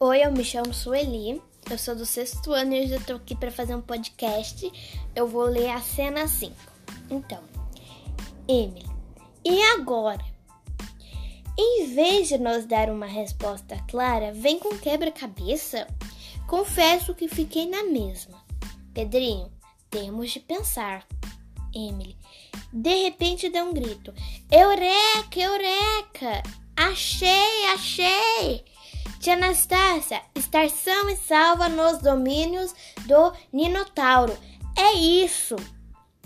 Oi, eu me chamo Sueli, eu sou do sexto ano e hoje eu tô aqui para fazer um podcast. Eu vou ler a cena 5. Então, Emily, e agora? Em vez de nos dar uma resposta clara, vem com quebra-cabeça? Confesso que fiquei na mesma. Pedrinho, temos de pensar. Emily, de repente deu um grito: Eureka, Eureka! Achei, achei! Tia Anastácia, estar são e salva nos domínios do Ninotauro. É isso,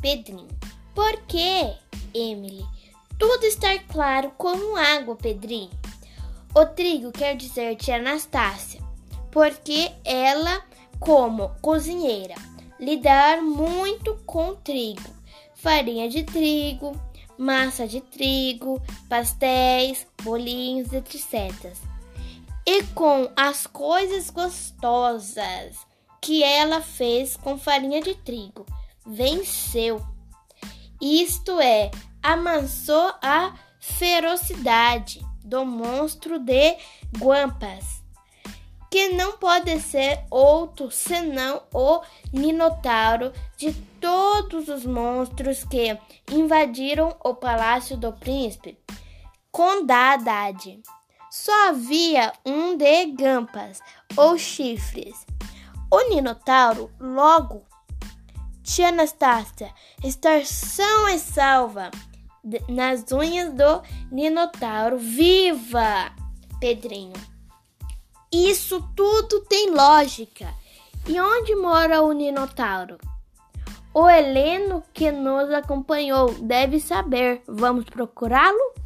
Pedrinho. Por quê, Emily? Tudo estar claro como água, Pedrinho. O trigo quer dizer tia Anastácia, porque ela, como cozinheira, lidar muito com trigo, farinha de trigo, massa de trigo, pastéis, bolinhos, etc e com as coisas gostosas que ela fez com farinha de trigo, venceu. Isto é, amansou a ferocidade do monstro de Guampas, que não pode ser outro senão o Minotauro de todos os monstros que invadiram o palácio do príncipe Condadade. Só havia um de gampas ou chifres. O Ninotauro, logo, tia Anastácia, estar são e salva nas unhas do Ninotauro. Viva! Pedrinho. Isso tudo tem lógica. E onde mora o Ninotauro? O Heleno que nos acompanhou deve saber. Vamos procurá-lo?